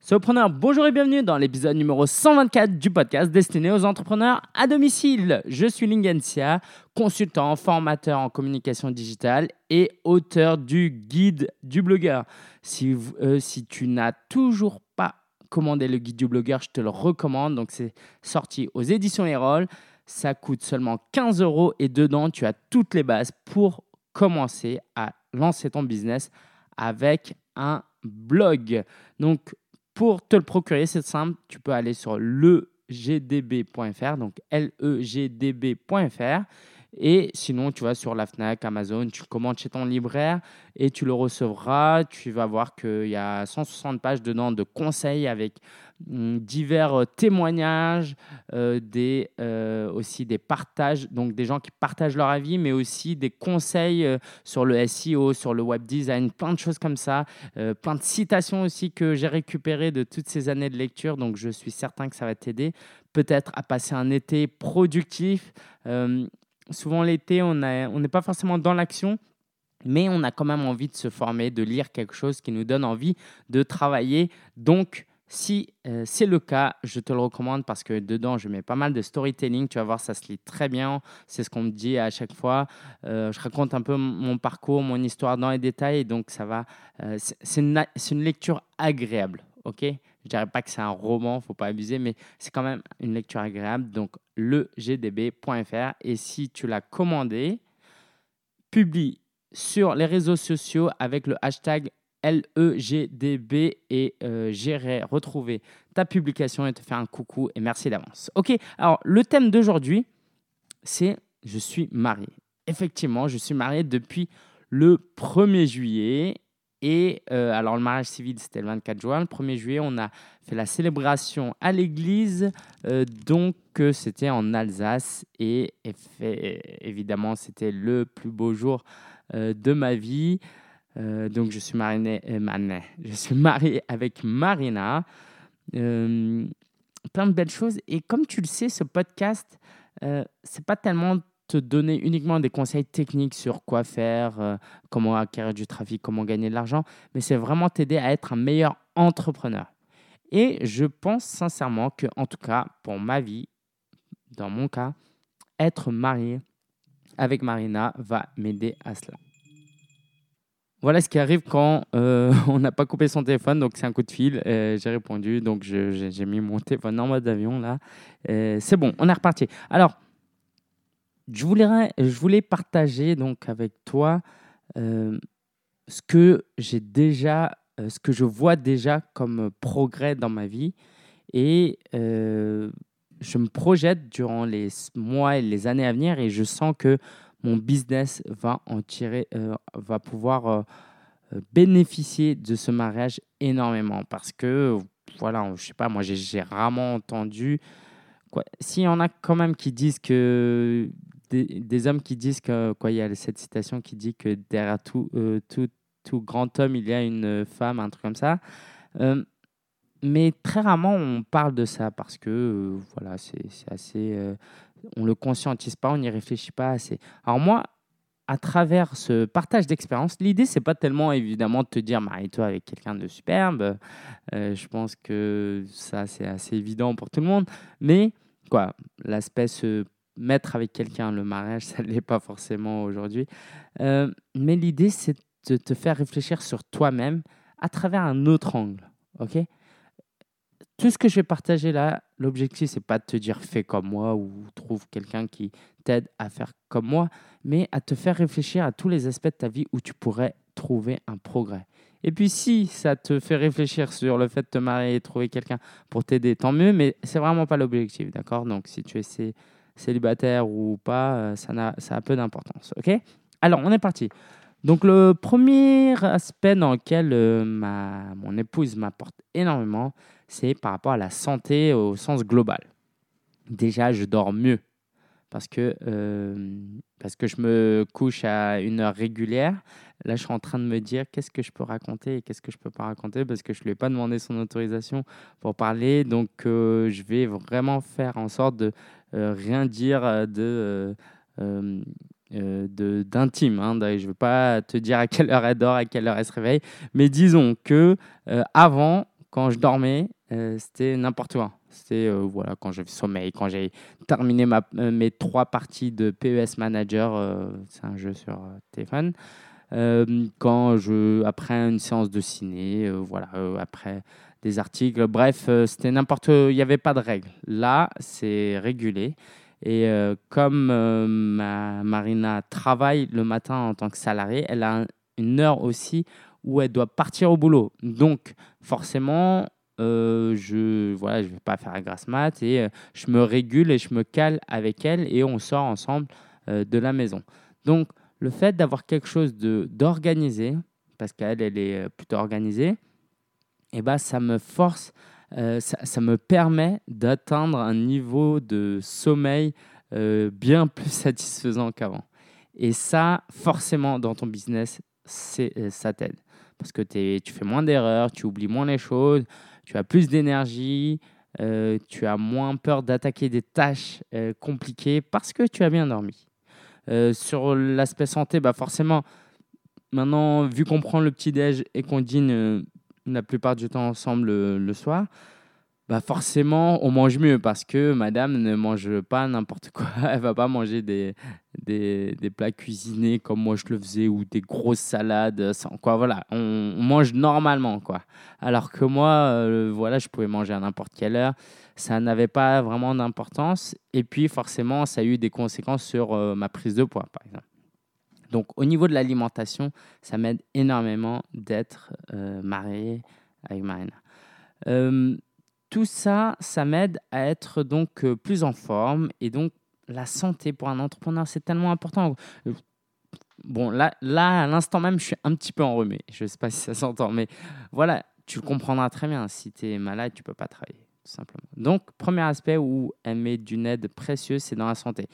Solopreneur, bonjour et bienvenue dans l'épisode numéro 124 du podcast destiné aux entrepreneurs à domicile. Je suis Lingencia, consultant, formateur en communication digitale et auteur du guide du blogueur. Si, euh, si tu n'as toujours pas commandé le guide du blogueur, je te le recommande. Donc c'est sorti aux éditions Erol. Ça coûte seulement 15 euros et dedans tu as toutes les bases pour commencer à lancer ton business avec un blog. Donc pour te le procurer, c'est simple, tu peux aller sur legdb.fr, donc legdb.fr. Et sinon, tu vas sur la FNAC, Amazon, tu commandes chez ton libraire et tu le recevras. Tu vas voir qu'il y a 160 pages dedans de conseils avec divers euh, témoignages, euh, des, euh, aussi des partages, donc des gens qui partagent leur avis, mais aussi des conseils sur le SEO, sur le web design, plein de choses comme ça, plein de citations aussi que j'ai récupérées de toutes ces années de lecture, donc je suis certain que ça va t'aider peut-être à passer un été productif souvent l'été, on n'est pas forcément dans l'action, mais on a quand même envie de se former, de lire quelque chose qui nous donne envie de travailler. Donc, si euh, c'est le cas, je te le recommande parce que dedans, je mets pas mal de storytelling. Tu vas voir, ça se lit très bien. C'est ce qu'on me dit à chaque fois. Euh, je raconte un peu mon parcours, mon histoire dans les détails. Donc, ça va. Euh, c'est une, une, lecture agréable. OK? Je dirais pas que c'est un roman, faut pas abuser, mais c'est quand même une lecture agréable. Donc, legdb.fr. Et si tu l'as commandé, publie sur les réseaux sociaux avec le hashtag LEGDB et euh, j'irai retrouver ta publication et te faire un coucou et merci d'avance. Ok, alors le thème d'aujourd'hui, c'est je suis marié. Effectivement, je suis marié depuis le 1er juillet et euh, alors, le mariage civil, c'était le 24 juin. Le 1er juillet, on a fait la célébration à l'église. Euh, donc, c'était en Alsace. Et, évidemment, c'était le plus beau jour de ma vie. Donc, je suis, marié, je suis marié avec Marina. plein de belles choses. Et comme tu le sais, ce podcast, c'est pas tellement te donner uniquement des conseils techniques sur quoi faire, euh, comment acquérir du trafic, comment gagner de l'argent, mais c'est vraiment t'aider à être un meilleur entrepreneur. Et je pense sincèrement que, en tout cas, pour ma vie, dans mon cas, être marié avec Marina va m'aider à cela. Voilà ce qui arrive quand euh, on n'a pas coupé son téléphone, donc c'est un coup de fil. J'ai répondu, donc j'ai mis mon téléphone en mode avion là. c'est bon, on est reparti. Alors, je voulais, je voulais partager donc avec toi euh, ce que j'ai déjà, euh, ce que je vois déjà comme progrès dans ma vie et je me projette durant les mois et les années à venir et je sens que mon business va en tirer, va pouvoir bénéficier de ce mariage énormément parce que voilà, je sais pas, moi j'ai rarement entendu s'il y en a quand même qui disent que des, hommes qui disent que, quoi, il y a cette citation qui dit que derrière tout, euh, tout, tout, grand homme, il y a une femme, un truc comme ça. Euh, mais très rarement, on parle de ça parce que, euh, voilà, c'est assez. On le conscientise pas, on n'y réfléchit pas assez. Alors, moi, à travers ce partage d'expérience, l'idée, c'est pas tellement évidemment de te dire marie-toi avec quelqu'un de superbe. je pense que ça, c'est assez évident pour tout le monde. Mais quoi, l'aspect se mettre avec quelqu'un le mariage, ça ne l'est pas forcément aujourd'hui. Euh, mais l'idée, c'est de te faire réfléchir sur toi-même à travers un autre angle. ok? Tout ce que je vais partager là, l'objectif, c'est pas de te dire fais comme moi ou trouve quelqu'un qui t'aide à faire comme moi, mais à te faire réfléchir à tous les aspects de ta vie où tu pourrais trouver un progrès. Et puis si ça te fait réfléchir sur le fait de te marier et trouver quelqu'un pour t'aider, tant mieux, mais c'est vraiment pas l'objectif, d'accord? Donc si tu essaies célibataire ou pas, euh, ça, a, ça a peu d'importance. Ok? Alors, on est parti. Donc, le premier aspect dans lequel euh, ma, mon épouse m'apporte énormément, c'est par rapport à la santé au sens global. Déjà, je dors mieux parce que, euh, parce que je me couche à une heure régulière. Là, je suis en train de me dire qu'est-ce que je peux raconter et qu'est-ce que je peux pas raconter parce que je ne lui ai pas demandé son autorisation pour parler. Donc, je vais vraiment faire en sorte de euh, rien dire euh, de euh, d'intime. Hein. Je ne veux pas te dire à quelle heure elle dort, à quelle heure elle se réveille, mais disons que avant, quand je dormais, c'était n'importe quoi. C'était voilà, quand j'avais sommeil, quand j'ai terminé ma, mes trois parties de PES Manager, c'est un jeu sur téléphone. quand je, après une séance de ciné, voilà, après des articles, bref, c'était n'importe, il n'y avait pas de règles. Là, c'est régulé. Et comme ma Marina travaille le matin en tant que salariée, elle a une heure aussi où elle doit partir au boulot. Donc, forcément, euh, je voilà, je vais pas faire la grasse mat et euh, je me régule et je me cale avec elle et on sort ensemble euh, de la maison. Donc, le fait d'avoir quelque chose d'organisé, parce qu'elle, elle est plutôt organisée, eh ben, ça me force, ça, ça, me permet d'atteindre un niveau de sommeil bien plus satisfaisant qu'avant. Et ça, forcément, dans ton business, ça t'aide parce que tu fais moins d'erreurs, tu oublies moins les choses, tu as plus d'énergie, euh, tu as moins peur d'attaquer des tâches euh, compliquées parce que tu as bien dormi. Euh, sur l'aspect santé, bah forcément, maintenant, vu qu'on prend le petit-déj et qu'on dîne la plupart du temps ensemble le soir, bah forcément, on mange mieux parce que madame ne mange pas n'importe quoi. Elle va pas manger des, des, plats cuisinés comme moi je le faisais ou des grosses salades. Sans, quoi, voilà, on, mange normalement. quoi. Alors que moi, euh, voilà, je pouvais manger à n'importe quelle heure. Ça n'avait pas vraiment d'importance. Et puis, forcément, ça a eu des conséquences sur euh, ma prise de poids, par exemple. Donc, au niveau de l'alimentation, ça m'aide énormément d'être euh, marié avec Marina tout ça, ça m'aide à être donc euh, plus en forme et donc la santé pour un entrepreneur, c'est tellement important. Euh, bon, là, là à l'instant même, je suis un petit peu enrhumé. Je ne sais pas si ça s'entend, mais voilà, tu le comprendras très bien. Si tu es malade, tu ne peux pas travailler, tout simplement. Donc, premier aspect où elle met d'une aide précieuse, c'est dans la santé.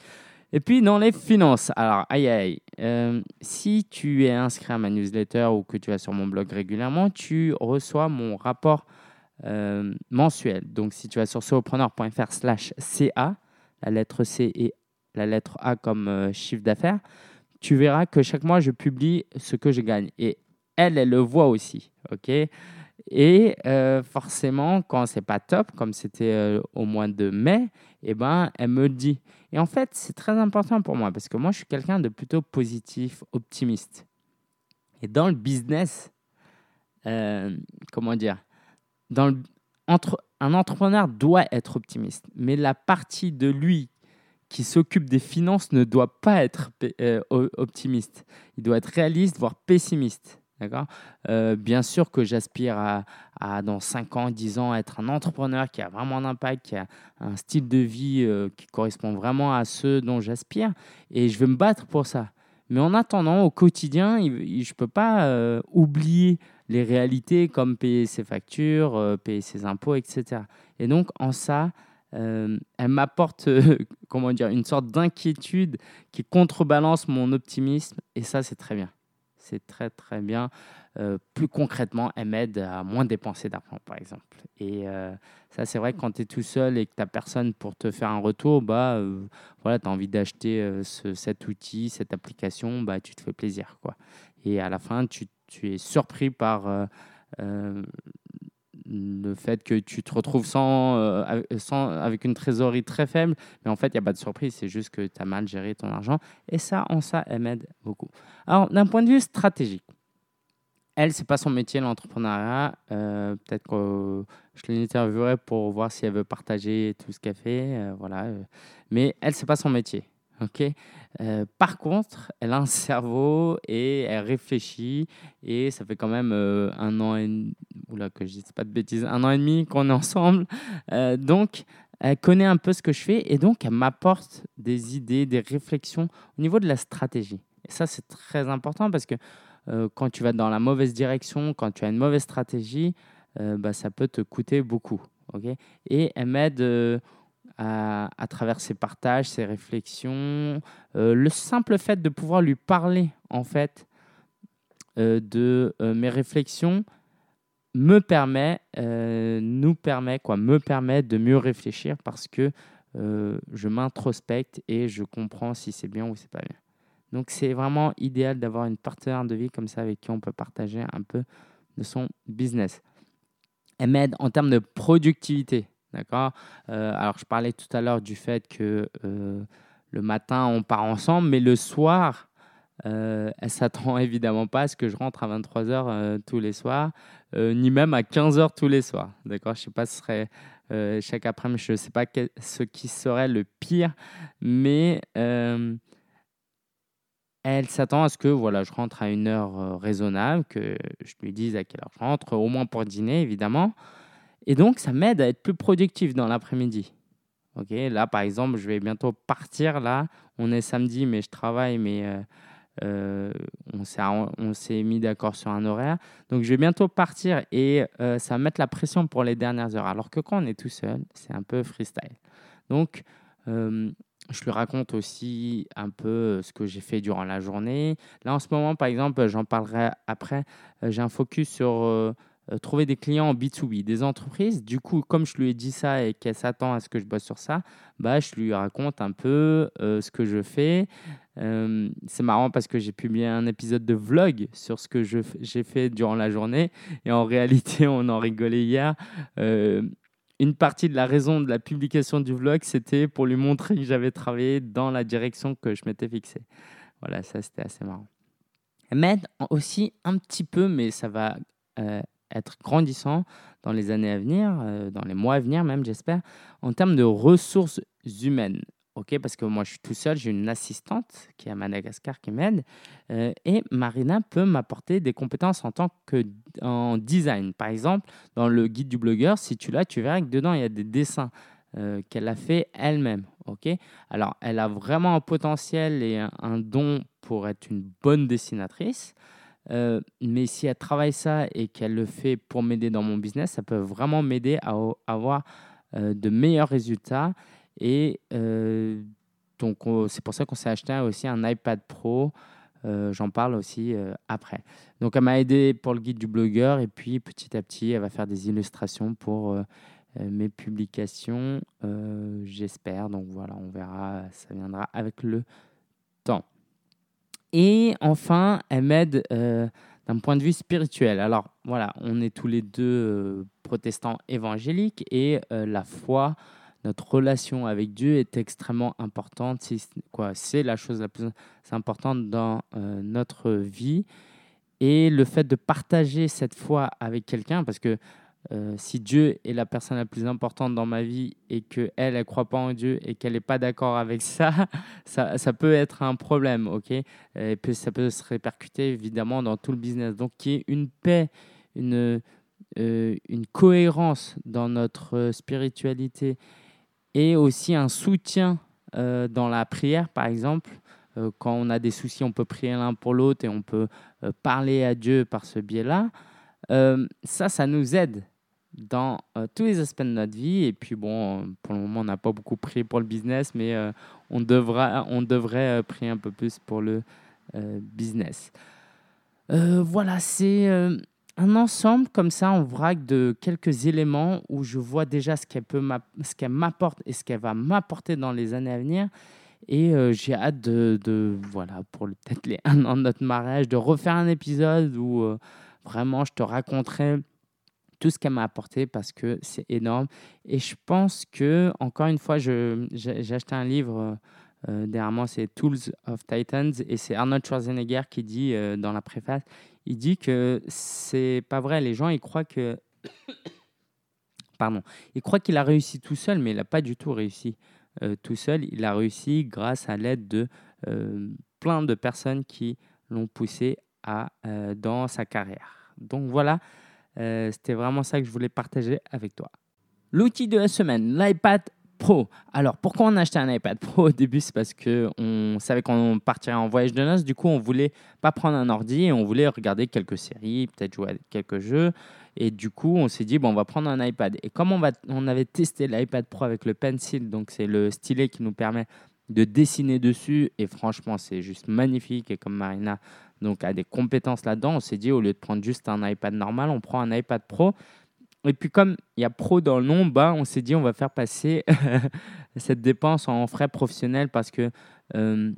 Et puis, dans les finances. Alors, aïe, aïe. Euh, si tu es inscrit à ma newsletter ou que tu vas sur mon blog régulièrement, tu reçois mon rapport euh, mensuel. Donc, si tu vas sur solopreneur.fr slash CA, la lettre C et la lettre A comme euh, chiffre d'affaires, tu verras que chaque mois, je publie ce que je gagne. Et elle, elle le voit aussi. OK? Et euh, forcément, quand c'est pas top, comme c'était au mois de mai, eh ben, elle me le dit. Et en fait, c'est très important pour moi parce que moi, je suis quelqu'un de plutôt positif, optimiste. Et dans le business, comment dire, entre, un entrepreneur doit être optimiste, mais la partie de lui qui s'occupe des finances ne doit pas être euh, optimiste. Il doit être réaliste, voire pessimiste. Euh, bien sûr que j'aspire à, dans 5 ans, 10 ans, être un entrepreneur qui a vraiment un impact, qui a un style de vie euh, qui correspond vraiment à ceux dont j'aspire. Et je vais me battre pour ça. Mais en attendant, au quotidien, je ne peux pas oublier les réalités comme payer ses factures, euh, payer ses impôts, etc. Et donc, en ça, euh, elle m'apporte une sorte d'inquiétude qui contrebalance mon optimisme. Et ça, c'est très bien. C'est très, très bien. Euh, plus concrètement, elle m'aide à moins dépenser d'argent, par exemple. Et ça, c'est vrai que quand tu es tout seul et que tu n'as personne pour te faire un retour, bah, voilà, tu as envie d'acheter cet outil, cette application, bah, tu te fais plaisir. Quoi. Et à la fin, tu tu es surpris par euh, euh, le fait que tu te retrouves sans, euh, sans, avec une trésorerie très faible, mais en fait, il n'y a pas de surprise, c'est juste que tu as mal géré ton argent. Et ça, en ça, elle m'aide beaucoup. Alors, d'un point de vue stratégique, elle, c'est pas son métier, l'entrepreneuriat. Peut-être que je l'interviewerai pour voir si elle veut partager tout ce qu'elle fait. voilà. Mais elle, c'est pas son métier. Ok? Euh, par contre, elle a un cerveau et elle réfléchit et ça fait quand même euh, un an et oula que je dise pas de bêtises, un an et demi qu'on est ensemble. Euh, donc, elle connaît un peu ce que je fais et donc elle m'apporte des idées, des réflexions au niveau de la stratégie. Et ça, c'est très important parce que quand tu vas dans la mauvaise direction, quand tu as une mauvaise stratégie, bah, ça peut te coûter beaucoup. ok? Et elle m'aide à, travers ses partages, ses réflexions, euh, le simple fait de pouvoir lui parler en fait euh, de euh, mes réflexions me permet, nous permet quoi, me permet de mieux réfléchir parce que je m'introspecte et je comprends si c'est bien ou c'est pas bien. Donc c'est vraiment idéal d'avoir une partenaire de vie comme ça avec qui on peut partager un peu de son business. elle m'aide en termes de productivité. D'accord Alors, je parlais tout à l'heure du fait que le matin, on part ensemble, mais le soir, euh, elle s'attend évidemment pas à ce que je rentre à 23h tous les soirs, ni même à 15h tous les soirs. D'accord Je sais pas ce serait chaque après-midi, je ne sais pas ce qui serait le pire, mais elle s'attend à ce que voilà, je rentre à une heure euh, raisonnable, que je lui dise à quelle heure je rentre, au moins pour dîner évidemment. Et donc, ça m'aide à être plus productif dans l'après-midi. Ok, là, par exemple, je vais bientôt partir. Là, on est samedi, mais je travaille, mais euh, euh, on s'est mis d'accord sur un horaire. Donc, je vais bientôt partir et ça va mettre la pression pour les dernières heures. Alors que quand on est tout seul, c'est un peu freestyle. Donc, je lui raconte aussi un peu euh, ce que j'ai fait durant la journée. Là, en ce moment, par exemple, j'en parlerai après, euh, j'ai un focus sur euh, trouver des clients en B2B, des entreprises. Du coup, comme je lui ai dit ça et qu'elle s'attend à ce que je bosse sur ça, bah, je lui raconte un peu ce que je fais. c'est marrant parce que j'ai publié un épisode de vlog sur ce que j'ai fait durant la journée. Et en réalité, on en rigolait hier une partie de la raison de la publication du vlog, c'était pour lui montrer que j'avais travaillé dans la direction que je m'étais fixée. Voilà, ça c'était assez marrant. Elle m'aide aussi un petit peu, mais ça va euh, être grandissant dans les années à venir, euh, dans les mois à venir même, j'espère, en termes de ressources humaines. Ok, parce que moi je suis tout seul, j'ai une assistante qui est à Madagascar qui m'aide euh, et Marina peut m'apporter des compétences en tant que en design. Par exemple, dans le guide du blogueur, si tu l'as, tu verras que dedans il y a des dessins euh, qu'elle a fait elle-même. Ok, alors elle a vraiment un potentiel et un, don pour être une bonne dessinatrice. Euh, mais si elle travaille ça et qu'elle le fait pour m'aider dans mon business, ça peut vraiment m'aider à avoir de meilleurs résultats et euh, donc, c'est pour ça qu'on s'est acheté aussi un iPad Pro. Euh, j'en parle aussi euh, après. Donc, elle m'a aidé pour le guide du blogueur et puis petit à petit, elle va faire des illustrations pour mes publications, j'espère. Donc voilà, on verra, ça viendra avec le temps. Et enfin, elle m'aide d'un point de vue spirituel. Alors voilà, on est tous les deux protestants évangéliques et la foi notre relation avec Dieu est extrêmement importante. C'est, c'est la chose la plus importante dans euh, notre vie. Et le fait de partager cette foi avec quelqu'un, parce que euh, si Dieu est la personne la plus importante dans ma vie et qu'elle, elle ne croit pas en Dieu et qu'elle n'est pas d'accord avec ça, ça, ça, peut être un problème, ok? Et puis ça peut se répercuter évidemment dans tout le business. Donc, qu'il y ait une paix, une, euh, cohérence dans notre spiritualité et aussi un soutien euh, dans la prière, par exemple. Euh, quand on a des soucis, on peut prier l'un pour l'autre et on peut euh, parler à Dieu par ce biais-là. ça, ça nous aide dans tous les aspects de notre vie. Et puis, bon, pour le moment, on n'a pas beaucoup prié pour le business, mais on, devra, on devrait prier un peu plus pour le business. voilà, c'est un ensemble comme ça en vrac de quelques éléments où je vois déjà ce qu'elle peut ce m'apporte et ce qu'elle va m'apporter dans les années à venir et euh, j'ai hâte de, de, voilà pour peut-être les un an de notre mariage de refaire un épisode où euh, vraiment je te raconterai tout ce qu'elle m'a apporté parce que c'est énorme et je pense que encore une fois j'ai acheté un livre euh, derrière moi c'est Tools of Titans et c'est Arnold Schwarzenegger qui dit dans la préface il dit que c'est pas vrai. Les gens, ils croient que. Pardon. Ils croient qu'il a réussi tout seul, mais il n'a pas du tout réussi euh, tout seul. Il a réussi grâce à l'aide de euh, plein de personnes qui l'ont poussé à, euh, dans sa carrière. Donc voilà, c'était vraiment ça que je voulais partager avec toi. L'outil de la semaine, l'iPad Pro. Alors, pourquoi on a acheté un iPad Pro au début? C'est parce qu'on savait qu'on partirait en voyage de noces. Du coup, on voulait pas prendre un ordi et on voulait regarder quelques séries, peut-être jouer à quelques jeux. Et du coup, on s'est dit, bon, on va prendre un iPad. Et comme on, va, on avait testé l'iPad Pro avec le Pencil, donc c'est le stylet qui nous permet de dessiner dessus. Et franchement, c'est juste magnifique. Et comme Marina donc, a des compétences là-dedans, on s'est dit, au lieu de prendre juste un iPad normal, on prend un iPad Pro. Et puis comme il y a pro dans le nom, bah, on s'est dit on va faire passer cette dépense en frais professionnels parce que euh,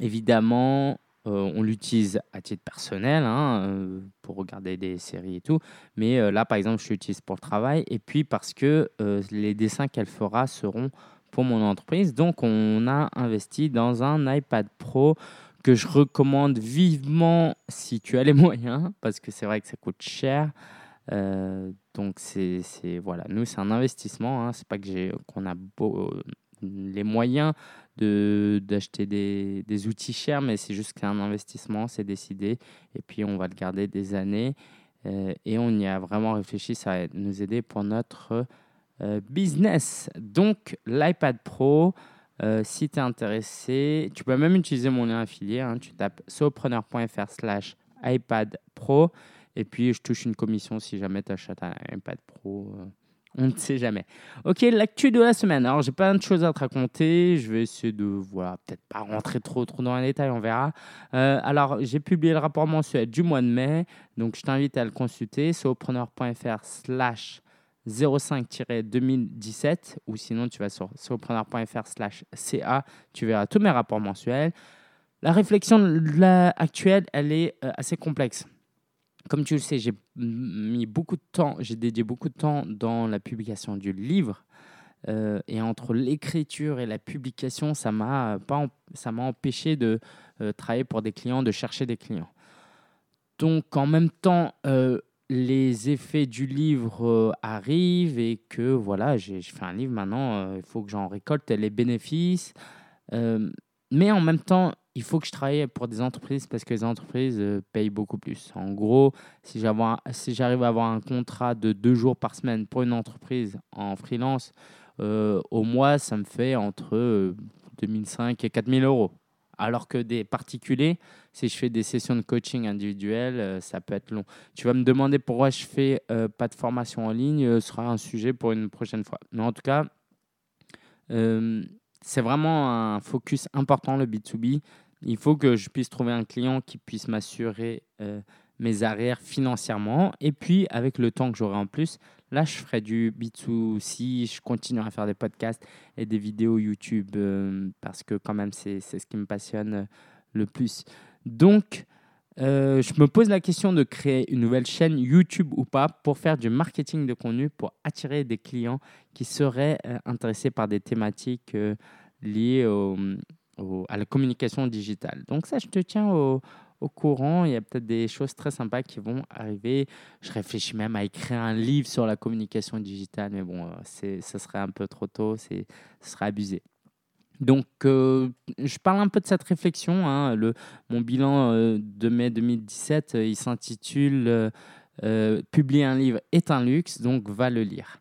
évidemment on l'utilise à titre personnel hein, pour regarder des séries et tout. Mais là, par exemple, je l'utilise pour le travail. Et puis parce que les dessins qu'elle fera seront pour mon entreprise. Donc, on a investi dans un iPad Pro que je recommande vivement si tu as les moyens, parce que c'est vrai que ça coûte cher. Euh, donc, c'est voilà, nous, c'est un investissement. Hein. C'est pas que j'ai qu'on a beau, les moyens d'acheter des, des, outils chers, mais c'est juste qu'un investissement, c'est décidé. Et puis, on va le garder des années. Euh, et on y a vraiment réfléchi. Ça va nous aider pour notre euh, business. Donc, l'iPad Pro, euh, si tu es intéressé, tu peux même utiliser mon lien affilié. Hein. tu tapes sopreneur.fr slash iPad Pro. Et puis, je touche une commission si jamais tu achètes un iPad Pro. Euh, on ne sait jamais. Ok, l'actu de la semaine. Alors, j'ai plein de choses à te raconter. Je vais essayer de, voilà, peut-être pas rentrer trop, trop dans les détails, on verra. alors, j'ai publié le rapport mensuel du mois de mai. Donc, je t'invite à le consulter. sopreneur.fr slash 05-2017 ou sinon tu vas sur surpreneur.fr slash CA, tu verras tous mes rapports mensuels. La réflexion actuelle, elle est euh, assez complexe. Comme tu le sais, j'ai mis beaucoup de temps, j'ai dédié beaucoup de temps dans la publication du livre. Euh, et entre l'écriture et la publication, ça m'a pas, ça m'a empêché de euh, travailler pour des clients, de chercher des clients. Donc en même temps, les effets du livre euh, arrivent et que voilà, j'ai fait un livre maintenant, euh, il faut que j'en récolte les bénéfices. Euh, mais en même temps, il faut que je travaille pour des entreprises parce que les entreprises payent beaucoup plus. En gros, si j'arrive à avoir un contrat de deux jours par semaine pour une entreprise en freelance, au mois, ça me fait entre 2005 et 4000 euros. Alors que des particuliers, si je fais des sessions de coaching individuelles, euh, ça peut être long. Tu vas me demander pourquoi je fais euh, pas de formation en ligne, euh, ce sera un sujet pour une prochaine fois. Mais en tout cas, c'est vraiment un focus important le B2B. Il faut que je puisse trouver un client qui puisse m'assurer mes arrières financièrement. Et puis, avec le temps que j'aurai en plus, là, je ferai du B2C, je continuerai à faire des podcasts et des vidéos YouTube parce que quand même, c'est ce qui me passionne le plus. Donc, euh, je me pose la question de créer une nouvelle chaîne YouTube ou pas pour faire du marketing de contenu, pour attirer des clients qui seraient intéressés par des thématiques liées à la communication digitale. Donc ça, je te tiens au, courant. Il y a peut-être des choses très sympas qui vont arriver. Je réfléchis même à écrire un livre sur la communication digitale, mais bon, ça serait un peu trop tôt, ce serait abusé. Donc, euh, je parle un peu de cette réflexion. Hein. Mon bilan euh, de mai 2017, euh, il s'intitule Publier un livre est un luxe, donc va le lire.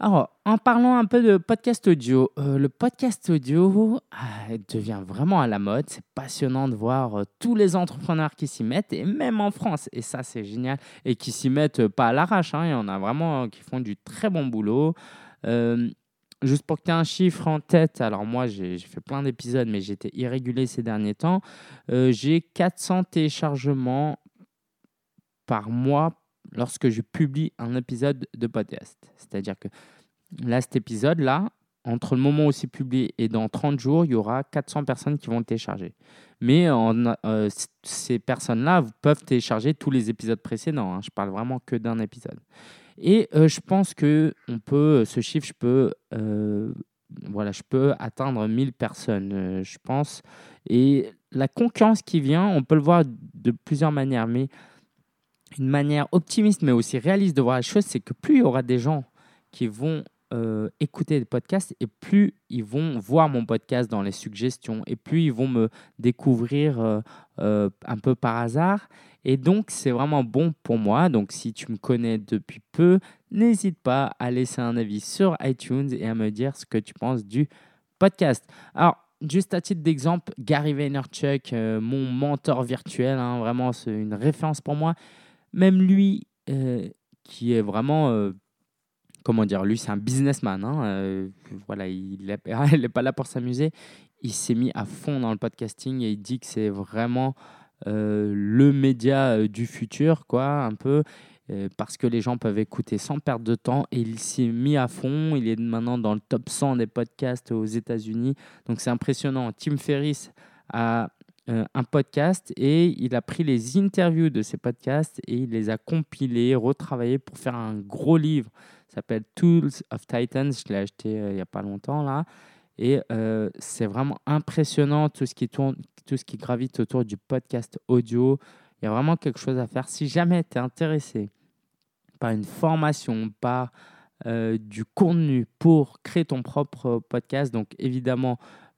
Alors, en parlant un peu de podcast audio, le podcast audio devient vraiment à la mode. C'est passionnant de voir tous les entrepreneurs qui s'y mettent, et même en France. Et ça, c'est génial. Et qui s'y mettent pas à l'arrache. Hein. Il y en a vraiment qui font du très bon boulot. Juste pour que tu aies un chiffre en tête, alors moi, j'ai fait plein d'épisodes, mais j'étais irrégulier ces derniers temps. j'ai 400 téléchargements par mois lorsque je publie un épisode de podcast. C'est-à-dire que là, cet épisode-là, entre le moment où c'est publié et dans 30 jours, il y aura 400 personnes qui vont le télécharger. Mais euh, ces personnes-là peuvent télécharger tous les épisodes précédents. Hein. Je parle vraiment que d'un épisode. Et euh, je pense que on peut, ce chiffre, je peux, euh, voilà, je peux atteindre 1000 personnes, je pense. Et la concurrence qui vient, on peut le voir de plusieurs manières. Mais une manière optimiste mais aussi réaliste de voir la chose, c'est que plus il y aura des gens qui vont euh, écouter des podcasts et plus ils vont voir mon podcast dans les suggestions et plus ils vont me découvrir euh, euh, un peu par hasard. Et donc, c'est vraiment bon pour moi. Donc, si tu me connais depuis peu, n'hésite pas à laisser un avis sur iTunes et à me dire ce que tu penses du podcast. Alors, juste à titre d'exemple, Gary Vaynerchuk, mon mentor virtuel, hein, vraiment, c'est une référence pour moi. Même lui, euh, qui est vraiment, euh, comment dire, lui c'est un businessman, hein, euh, voilà, il n'est pas là pour s'amuser, il s'est mis à fond dans le podcasting et il dit que c'est vraiment le média du futur, quoi, un peu, parce que les gens peuvent écouter sans perdre de temps et il s'est mis à fond, il est maintenant dans le top 100 des podcasts aux États-Unis, donc c'est impressionnant. Tim Ferriss a euh, un podcast et il a pris les interviews de ces podcasts et il les a compilés, retravaillés pour faire un gros livre. Ça s'appelle Tools of Titans. Je l'ai acheté euh, il n'y a pas longtemps là. Et euh, c'est vraiment impressionnant tout ce qui tourne, tout ce qui gravite autour du podcast audio. Il y a vraiment quelque chose à faire. Si jamais tu es intéressé par une formation, par du contenu pour créer ton propre podcast, donc évidemment,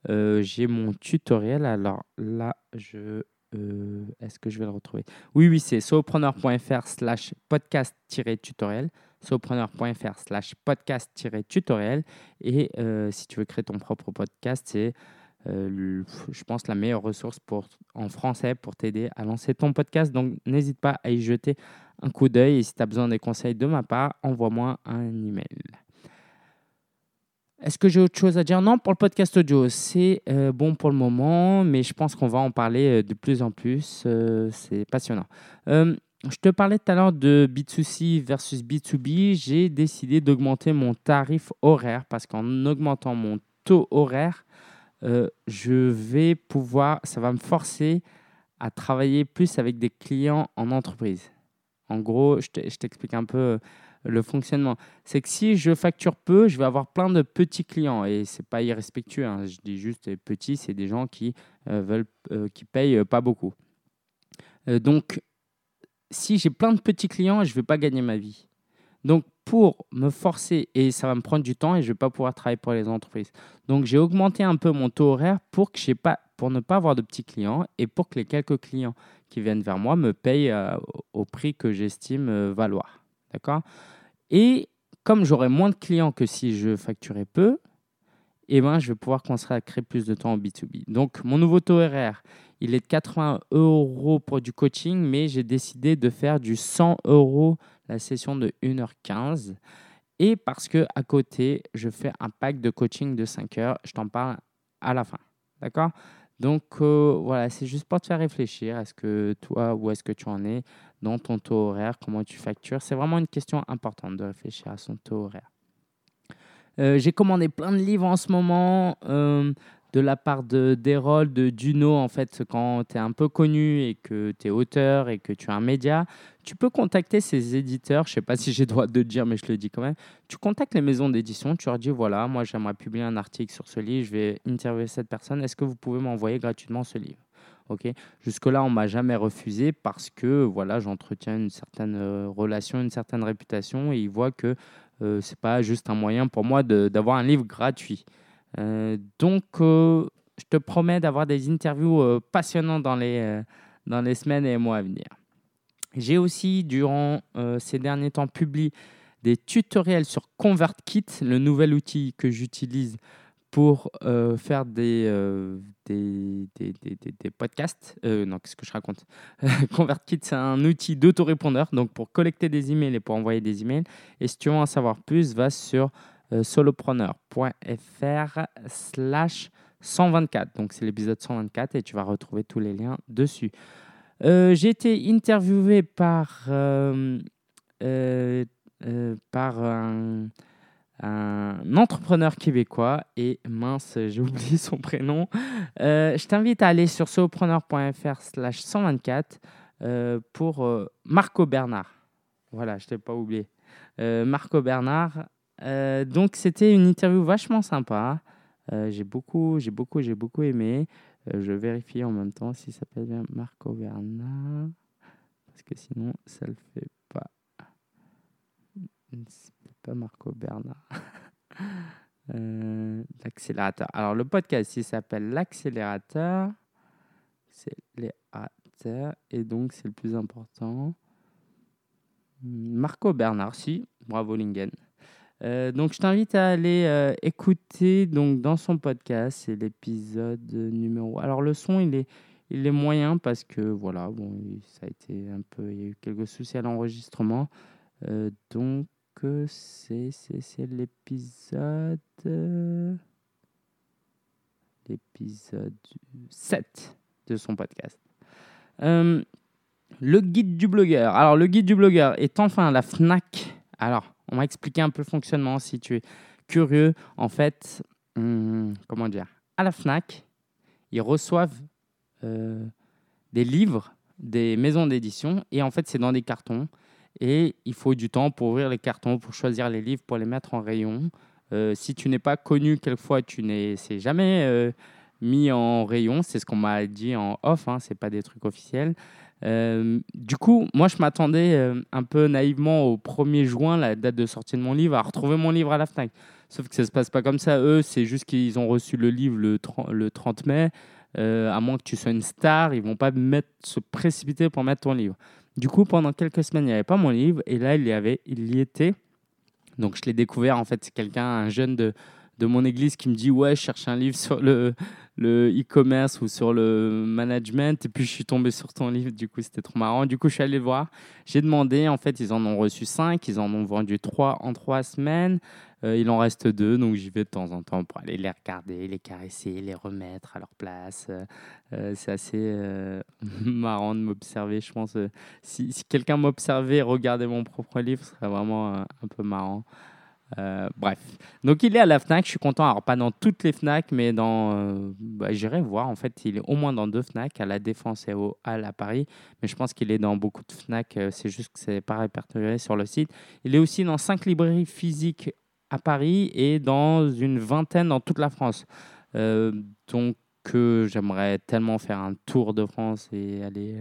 euh, j'ai mon tutoriel. Alors là, je. Euh, est-ce que je vais le retrouver? Oui, oui, c'est solopreneur.fr slash podcast-tutoriel. solopreneur.fr slash podcast-tutoriel. Et euh, si tu veux créer ton propre podcast, c'est, je pense, la meilleure ressource pour, en français pour t'aider à lancer ton podcast. Donc, n'hésite pas à y jeter un coup d'œil. Et si tu as besoin des conseils de ma part, envoie-moi un email. Est-ce que j'ai autre chose à dire? Non, pour le podcast audio, c'est euh, bon pour le moment, mais je pense qu'on va en parler euh, de plus en plus. Euh, c'est passionnant. Je te parlais tout à l'heure de B2C versus B2B. J'ai décidé d'augmenter mon tarif horaire parce qu'en augmentant mon taux horaire, je vais pouvoir, ça va me forcer à travailler plus avec des clients en entreprise. En gros, je t'explique un peu le fonctionnement. C'est que si je facture peu, je vais avoir plein de petits clients et c'est pas irrespectueux. Hein. Je dis juste petits, c'est des gens qui euh, veulent, euh, qui payent euh, pas beaucoup. donc, si j'ai plein de petits clients, je vais pas gagner ma vie. Donc, pour me forcer, et ça va me prendre du temps et je vais pas pouvoir travailler pour les entreprises. Donc, j'ai augmenté un peu mon taux horaire pour, que pas, pour ne pas avoir de petits clients et pour que les quelques clients qui viennent vers moi me payent au prix que j'estime valoir. D'accord? Et comme j'aurai moins de clients que si je facturais peu, eh ben, je vais pouvoir consacrer plus de temps au B2B. Donc, mon nouveau taux RR, il est de 80 euros pour du coaching, mais j'ai décidé de faire du 100 euros la session de 1h15. Et parce que à côté, je fais un pack de coaching de 5 heures. Je t'en parle à la fin. D'accord? Donc, euh, voilà, c'est juste pour te faire réfléchir. Est-ce que toi, où est-ce que tu en es dans ton taux horaire, comment tu factures. C'est vraiment une question importante de réfléchir à son taux horaire. Euh, j'ai commandé plein de livres en ce moment euh, de la part de d'Erol, de Duno. En fait, quand tu es un peu connu et que tu es auteur et que tu as un média, tu peux contacter ces éditeurs. Je ne sais pas si j'ai droit de le dire, mais je le dis quand même. Tu contactes les maisons d'édition, tu leur dis voilà, moi j'aimerais publier un article sur ce livre, je vais interviewer cette personne. Est-ce que vous pouvez m'envoyer gratuitement ce livre? Jusque-là, on m'a jamais refusé parce que voilà, j'entretiens une certaine euh, relation, une certaine réputation et ils voient que euh, ce n'est pas juste un moyen pour moi d'avoir un livre gratuit. Euh, donc, je te promets d'avoir des interviews passionnantes dans les, dans les semaines et mois à venir. J'ai aussi, durant ces derniers temps, publié des tutoriels sur ConvertKit, le nouvel outil que j'utilise pour euh, faire des, euh, des, des, des, des, podcasts. Euh, non, qu'est-ce que je raconte? ConvertKit, c'est un outil d'autorépondeur, donc pour collecter des emails et pour envoyer des emails. Et si tu veux en savoir plus, va sur solopreneur.fr slash 124. Donc, c'est l'épisode 124 et tu vas retrouver tous les liens dessus. J'ai été interviewé par, par un un entrepreneur québécois et mince, j'ai oublié son prénom. Euh, je t'invite à aller sur solopreneur.fr slash 124 euh, pour euh, Marco Bernard. Voilà, je ne t'ai pas oublié. Marco Bernard. donc, c'était une interview vachement sympa. j'ai beaucoup, j'ai beaucoup, j'ai beaucoup aimé. je vérifie en même temps s'il s'appelle bien Marco Bernard. Parce que sinon, ça ne le fait pas pas Marco Bernard. Euh, l'accélérateur. Alors, le podcast, il s'appelle L'accélérateur. C'est l'accélérateur. Et donc, c'est le plus important. Marco Bernard, si. Bravo, Lingen. Euh, donc, je t'invite à aller euh, écouter donc, dans son podcast. C'est l'épisode numéro. Alors, le son, il est, il est moyen parce que, voilà, bon, ça a été un peu. Il y a eu quelques soucis à l'enregistrement. donc, que c'est l'épisode l'épisode 7 de son podcast. Euh, le guide du blogueur. Alors, le guide du blogueur est enfin la FNAC. Alors, on va expliquer un peu le fonctionnement si tu es curieux. En fait, hum, comment dire? À la FNAC, ils reçoivent des livres, des maisons d'édition, et en fait, c'est dans des cartons. Et il faut du temps pour ouvrir les cartons, pour choisir les livres, pour les mettre en rayon. si tu n'es pas connu, quelquefois, tu n'es jamais mis en rayon. C'est ce qu'on m'a dit en off, hein, ce n'est pas des trucs officiels. Euh, du coup, moi, je m'attendais euh, un peu naïvement au 1er juin, la date de sortie de mon livre, à retrouver mon livre à la FNAC. Sauf que ça ne se passe pas comme ça. Eux, c'est juste qu'ils ont reçu le livre le 30, le 30 mai. Euh, à moins que tu sois une star, ils vont pas se précipiter pour mettre ton livre. Du coup, pendant quelques semaines, il n'y avait pas mon livre. Et là, il y, avait, il y était. Donc, je l'ai découvert. En fait, c'est quelqu'un, un jeune de, de mon église qui me dit Ouais, je cherche un livre sur le, le e-commerce ou sur le management. Et puis, je suis tombé sur ton livre. Du coup, c'était trop marrant. Du coup, je suis allé voir. J'ai demandé. En fait, ils en ont reçu cinq. Ils en ont vendu trois en trois semaines. Euh, il en reste deux. Donc, j'y vais de temps en temps pour aller les regarder, les caresser, les remettre à leur place. Euh, c'est assez marrant de m'observer. Je pense si, si quelqu'un m'observait et regardait mon propre livre, ce serait vraiment un peu marrant. Euh, bref. Donc il est à la FNAC, je suis content. Alors pas dans toutes les FNAC, mais dans... Euh, bah, J'irai voir. En fait, il est au moins dans deux FNAC, à la Défense et au Hall à Paris. Mais je pense qu'il est dans beaucoup de FNAC. Euh, c'est juste que c'est pas répertorié sur le site. Il est aussi dans cinq librairies physiques à Paris et dans une vingtaine dans toute la France. donc j'aimerais tellement faire un tour de France et aller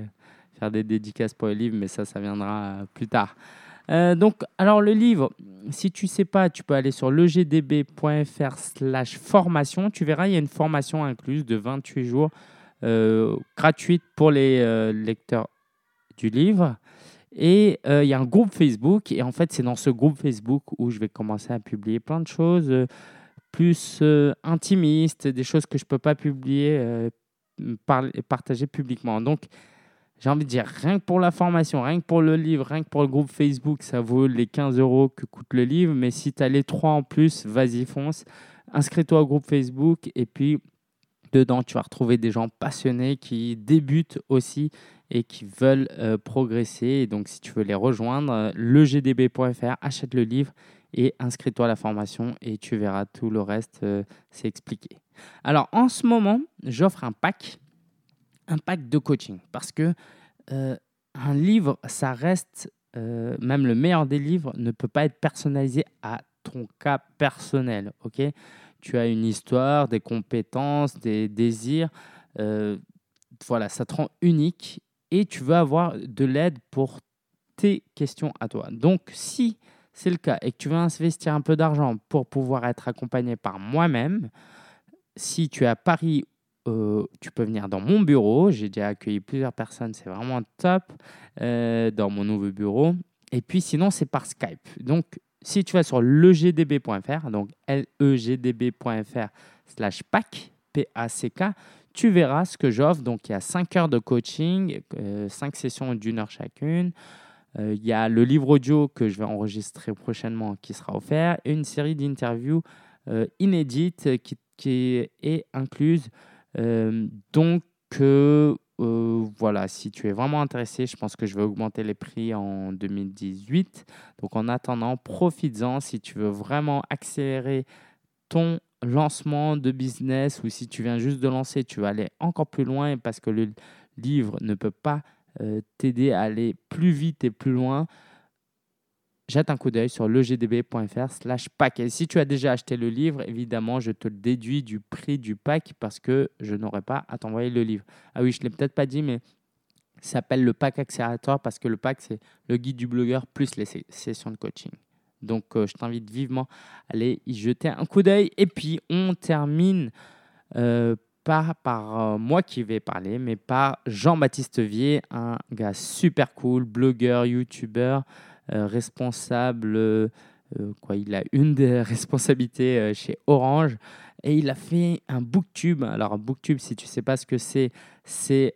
faire des dédicaces pour les livres, mais ça, ça viendra plus tard. Euh, donc, alors le livre, si tu ne sais pas, tu peux aller sur legdb.fr slash formation. Tu verras, il y a une formation incluse de 28 jours euh, gratuite pour les euh, lecteurs du livre. Et il y a un groupe Facebook. Et en fait, c'est dans ce groupe Facebook où je vais commencer à publier plein de choses plus intimistes, des choses que je ne peux pas publier, partager publiquement. Donc, j'ai envie de dire, rien que pour la formation, rien que pour le livre, rien que pour le groupe Facebook, ça vaut les 15 euros que coûte le livre. Mais si tu as les trois en plus, vas-y, fonce. Inscris-toi au groupe Facebook et puis dedans, tu vas retrouver des gens passionnés qui débutent aussi et qui veulent euh, progresser. Et donc, si tu veux les rejoindre, euh, legdb.fr, achète le livre et inscris-toi à la formation et tu verras tout le reste, euh, c'est expliqué. Alors, en ce moment, j'offre un pack un pack de coaching. Parce que euh, un livre, ça reste, euh, même le meilleur des livres, ne peut pas être personnalisé à ton cas personnel. tu as une histoire, des compétences, des désirs. Euh, voilà, ça te rend unique et tu veux avoir de l'aide pour tes questions à toi. Donc, si c'est le cas et que tu veux investir un peu d'argent pour pouvoir être accompagné par moi-même, si tu es à Paris euh, tu peux venir dans mon bureau. J'ai déjà accueilli plusieurs personnes, c'est vraiment top euh, dans mon nouveau bureau. Et puis sinon, c'est par Skype. Donc, si tu vas sur legdb.fr, donc legdb.fr slash PAC, P-A-C-K, tu verras ce que j'offre. Donc, il y a 5 heures de coaching, 5 euh, sessions d'une heure chacune. Il y a le livre audio que je vais enregistrer prochainement qui sera offert et une série d'interviews inédites qui, est incluse donc, euh, euh, voilà, si tu es vraiment intéressé, je pense que je vais augmenter les prix en 2018. Donc, en attendant, profites-en si tu veux vraiment accélérer ton lancement de business ou si tu viens juste de lancer, tu vas aller encore plus loin parce que le livre ne peut pas t'aider à aller plus vite et plus loin jette un coup d'œil sur legdb.fr slash pack. Et si tu as déjà acheté le livre, évidemment, je te le déduis du prix du pack parce que je n'aurai pas à t'envoyer le livre. Ah oui, je ne l'ai peut-être pas dit, mais ça s'appelle le pack accélérateur parce que le pack, c'est le guide du blogueur plus les sessions de coaching. Donc, euh, je t'invite vivement à aller y jeter un coup d'œil. Et puis, on termine euh, pas par euh, moi qui vais parler, mais par Jean-Baptiste Vier, un gars super cool, blogueur, youtubeur, responsable, euh, euh, quoi, il a une des responsabilités chez Orange et il a fait un booktube. Alors un booktube, si tu sais pas ce que c'est, c'est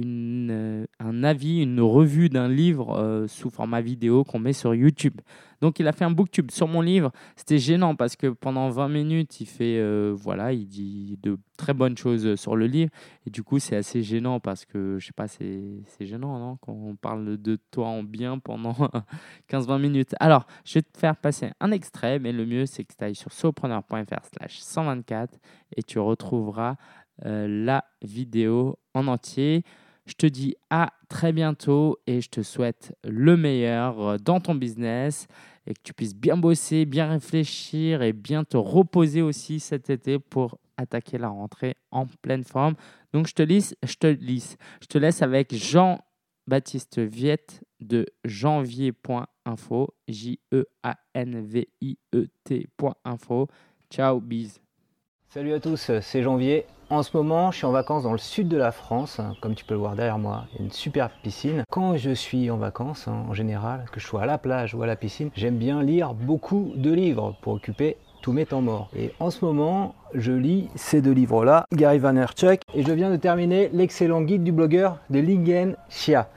une, un avis, une revue d'un livre sous format vidéo qu'on met sur YouTube. Donc il a fait un booktube sur mon livre. C'était gênant parce que pendant 20 minutes, il fait euh, voilà, il dit de très bonnes choses sur le livre et du coup, c'est assez gênant parce que je sais pas, c'est gênant non quand on parle de toi en bien pendant 15-20 minutes. Alors, je vais te faire passer un extrait, mais le mieux c'est que tu ailles sur sopreneur.fr/124 et tu retrouveras euh, la vidéo en entier. Je te dis à très bientôt et je te souhaite le meilleur euh, dans ton business et que tu puisses bien bosser, bien réfléchir et bien te reposer aussi cet été pour attaquer la rentrée en pleine forme. Donc je te laisse, je te laisse, je te laisse avec Jean-Baptiste Viette de janvier.info, J-E-A-N-V-I-E-T.info. Ciao, bis. Salut à tous, c'est Janvier. En ce moment, je suis en vacances dans le sud de la France. Comme tu peux le voir derrière moi, il y a une superbe piscine. Quand je suis en vacances, hein, en général, que je sois à la plage ou à la piscine, j'aime bien lire beaucoup de livres pour occuper tous mes temps morts. Et en ce moment, je lis ces deux livres-là, Gary Vaynerchuk, et je viens de terminer l'excellent guide du blogueur de Lingen Xia.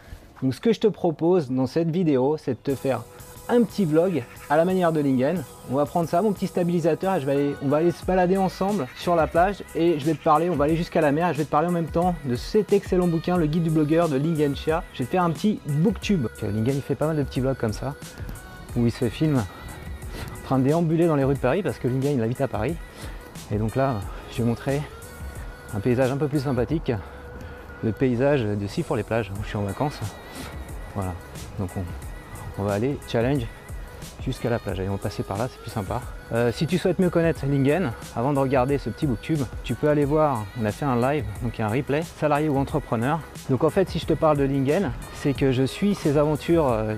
Donc ce que je te propose dans cette vidéo, c'est de te faire un petit vlog à la manière de Lingen. On va prendre ça, mon petit stabilisateur, et je on va aller se balader ensemble sur la plage et je vais te parler, on va aller jusqu'à la mer je vais te parler en même temps de cet excellent bouquin, le guide du blogueur de Lingen Chia. Je vais te faire un petit booktube. Lingen il fait pas mal de petits vlogs comme ça, où il se filme en train de déambuler dans les rues de Paris parce que Lingen il habite à Paris. Et donc là, je vais montrer un paysage un peu plus sympathique, le paysage de Sifour les plages où je suis en vacances. Voilà, donc on, on va aller challenge jusqu'à la plage. Allez, on va passer par là, c'est plus sympa. Euh, si tu souhaites mieux connaître Lingen, avant de regarder ce petit booktube, tu peux aller voir, on a fait un live, donc un replay, salarié ou entrepreneur. Donc en fait, si je te parle de Lingen, c'est que je suis ses aventures euh,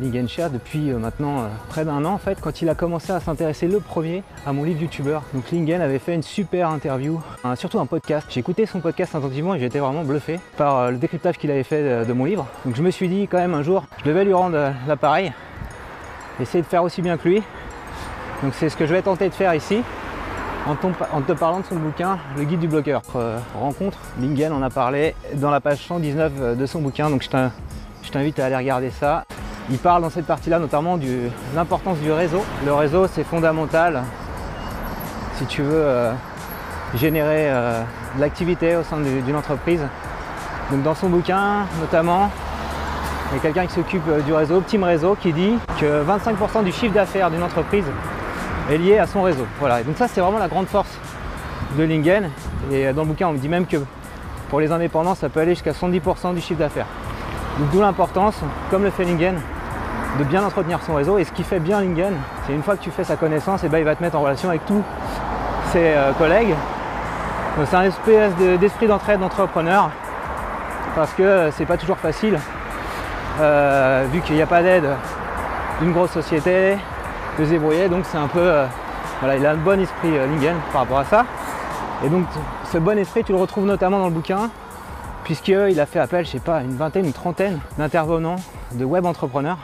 depuis euh, maintenant euh, près d'un an en fait, quand il a commencé à s'intéresser le premier à mon livre youtubeur. Donc Lingen avait fait une super interview, surtout un podcast. J'ai écouté son podcast attentivement et j'étais vraiment bluffé par le décryptage qu'il avait fait de mon livre. Donc je me suis dit quand même un jour, je devais lui rendre l'appareil essayer de faire aussi bien que lui. Donc c'est ce que je vais tenter de faire ici en, te parlant de son bouquin Le guide du blogueur. Euh, rencontre, Lingen en a parlé dans la page 119 euh, de son bouquin, donc je t'invite à aller regarder ça. Il parle dans cette partie-là notamment de l'importance du réseau. Le réseau c'est fondamental si tu veux euh, générer de l'activité au sein d'une entreprise. Donc dans son bouquin notamment, il y a quelqu'un qui s'occupe euh, du réseau, Team Réseau, qui dit que 25% du chiffre d'affaires d'une entreprise est lié à son réseau. Voilà, et donc ça c'est vraiment la grande force de Lingen. Et euh, dans le bouquin on me dit même que pour les indépendants ça peut aller jusqu'à 70% du chiffre d'affaires. Donc d'où l'importance, comme le fait Lingen, de bien entretenir son réseau. Et ce qui fait bien Lingen, c'est une fois que tu fais sa connaissance, et eh ben, il va te mettre en relation avec tous ses euh, collègues. C'est un espèce d'esprit d'entraide d'entrepreneur parce que c'est pas toujours facile euh, vu qu'il n'y a pas d'aide d'une grosse société, de se. Donc c'est un peu. Euh, voilà, il a un bon esprit euh, Lingen par rapport à ça. Et donc ce bon esprit, tu le retrouves notamment dans le bouquin, puisqu'il a fait appel, je sais pas, une vingtaine, une trentaine d'intervenants, de web entrepreneurs,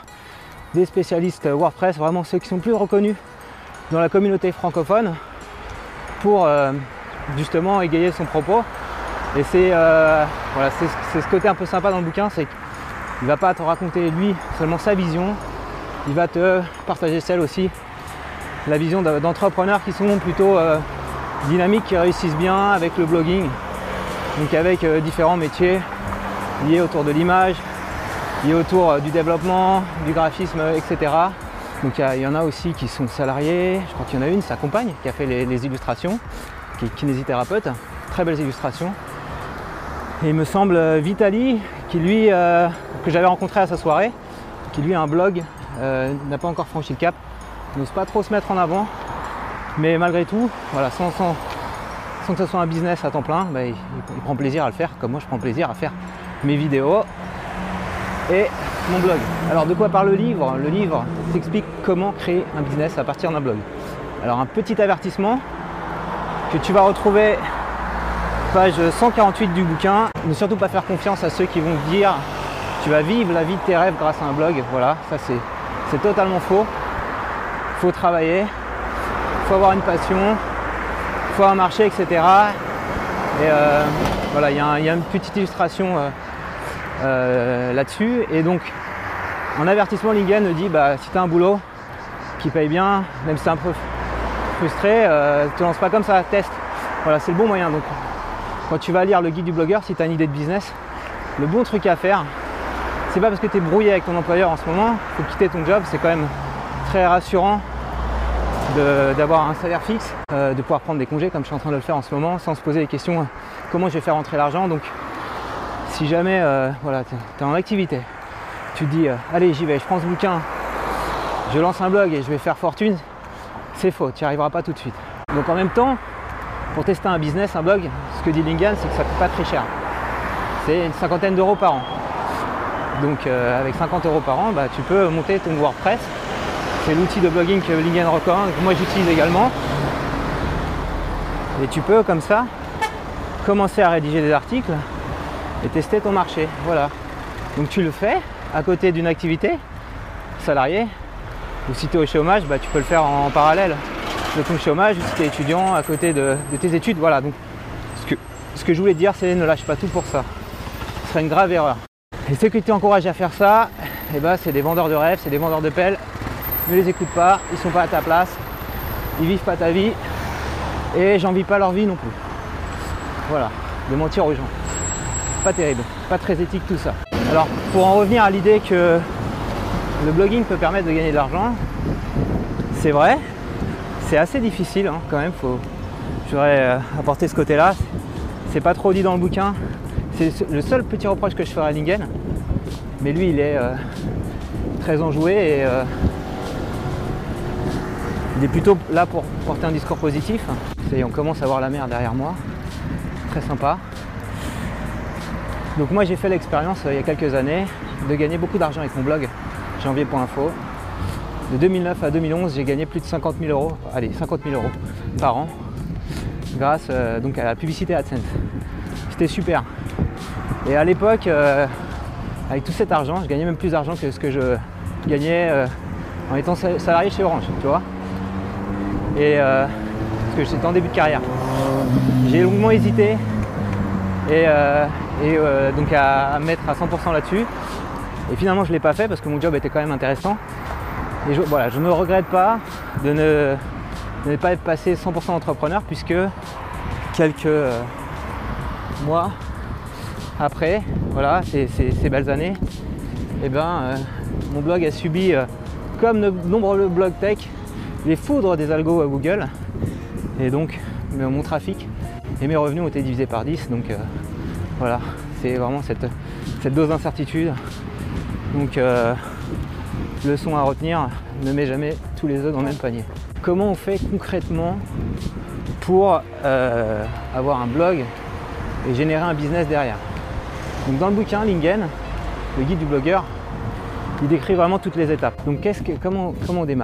des spécialistes WordPress, vraiment ceux qui sont plus reconnus dans la communauté francophone, pour justement égayer son propos. Et c'est voilà, c'est ce côté un peu sympa dans le bouquin, c'est il va pas te raconter lui seulement sa vision, il va te partager celle aussi, la vision d'entrepreneurs qui sont plutôt euh, dynamiques, qui réussissent bien avec le blogging, donc avec euh, différents métiers liés autour de l'image, liés autour euh, du développement, du graphisme, etc. Donc il y, en a aussi qui sont salariés, je crois qu'il y en a une, sa compagne, qui a fait les, illustrations, qui est kinésithérapeute, très belles illustrations. Et il me semble Vitali, qui lui, euh, que j'avais rencontré à sa soirée, qui lui a un blog, euh, n'a pas encore franchi le cap, n'ose pas trop se mettre en avant, mais malgré tout, voilà, sans, que ce soit un business à temps plein, bah, il, prend plaisir à le faire, comme moi je prends plaisir à faire mes vidéos et mon blog. Alors de quoi parle le livre? Le livre t'explique comment créer un business à partir d'un blog. Alors un petit avertissement que tu vas retrouver page 148 du bouquin. Ne surtout pas faire confiance à ceux qui vont dire tu vas vivre la vie de tes rêves grâce à un blog. Voilà, ça c'est totalement faux. Faut travailler, il faut avoir une passion, faut un marché, etc. Et euh, voilà, il y, a une petite illustration euh, euh, là-dessus. Et donc, en avertissement, Lingen dit bah, si tu un boulot qui paye bien, même si tu un peu frustré, te lance pas comme ça, teste. Voilà, c'est le bon moyen. Donc, quand tu vas lire le guide du blogueur, si tu as une idée de business, le bon truc à faire, c'est pas parce que tu es brouillé avec ton employeur en ce moment, faut quitter ton job, c'est quand même très rassurant d'avoir un salaire fixe, euh, de pouvoir prendre des congés comme je suis en train de le faire en ce moment, sans se poser les questions euh, comment je vais faire rentrer l'argent. Donc si jamais euh, voilà, tu es en activité, tu te dis allez j'y vais, je prends ce bouquin, je lance un blog et je vais faire fortune, c'est faux, tu n'y arriveras pas tout de suite. Donc en même temps, pour tester un business, un blog, ce que dit Lingan, c'est que ça ne coûte pas très cher. C'est une cinquantaine d'euros par an. Donc avec 50 euros par an, bah, tu peux monter ton WordPress c'est l'outil de blogging que Lingen recommande, que moi j'utilise également. Et tu peux comme ça commencer à rédiger des articles et tester ton marché. Voilà. Donc tu le fais à côté d'une activité salariée. Ou si tu es au chômage, bah, tu peux le faire en parallèle de ton chômage, si tu es étudiant à côté de, tes études. Voilà. Donc ce que, je voulais dire, c'est ne lâche pas tout pour ça. Ce serait une grave erreur. Et ceux qui t'encouragent à faire ça, eh ben, c'est des vendeurs de rêves, c'est des vendeurs de pelles, ne les écoute pas, ils sont pas à ta place, ils vivent pas ta vie et j'en vis pas leur vie non plus. Voilà, de mentir aux gens. Pas terrible, pas très éthique tout ça. Alors pour en revenir à l'idée que le blogging peut permettre de gagner de l'argent, c'est vrai, c'est assez difficile hein, quand même, faut, j'aurais euh, apporté ce côté-là. C'est pas trop dit dans le bouquin. C'est le seul petit reproche que je ferai à Lingen. Mais lui il est euh, très enjoué et euh, il est plutôt là pour porter un discours positif. on commence à voir la mer derrière moi. Très sympa. Donc moi j'ai fait l'expérience euh, il y a quelques années de gagner beaucoup d'argent avec mon blog janvier.info. De 2009 à 2011 j'ai gagné plus de 50 000 euros, allez 50 000 euros par an grâce euh, donc à la publicité AdSense. C'était super. Et à l'époque, euh, avec tout cet argent, je gagnais même plus d'argent que ce que je gagnais en étant salarié chez Orange, tu vois et euh, parce que j'étais en début de carrière. J'ai longuement hésité et, euh, euh, donc à, mettre à 100% là-dessus. Et finalement, je ne l'ai pas fait parce que mon job était quand même intéressant. Et je, voilà, je ne regrette pas de ne, pas être passé 100% entrepreneur puisque quelques mois après, voilà, ces, belles années, eh ben, mon blog a subi, comme de nombreux blogs tech, les foudres des algos à Google. Et donc mon trafic et mes revenus ont été divisés par 10. Donc euh, voilà, c'est vraiment cette, dose d'incertitude. Donc euh, leçon à retenir, ne mets jamais tous les œufs dans le même panier. Comment on fait concrètement pour euh, avoir un blog et générer un business derrière? Donc dans le bouquin Lingen, le guide du blogueur, il décrit vraiment toutes les étapes. Donc comment on démarre?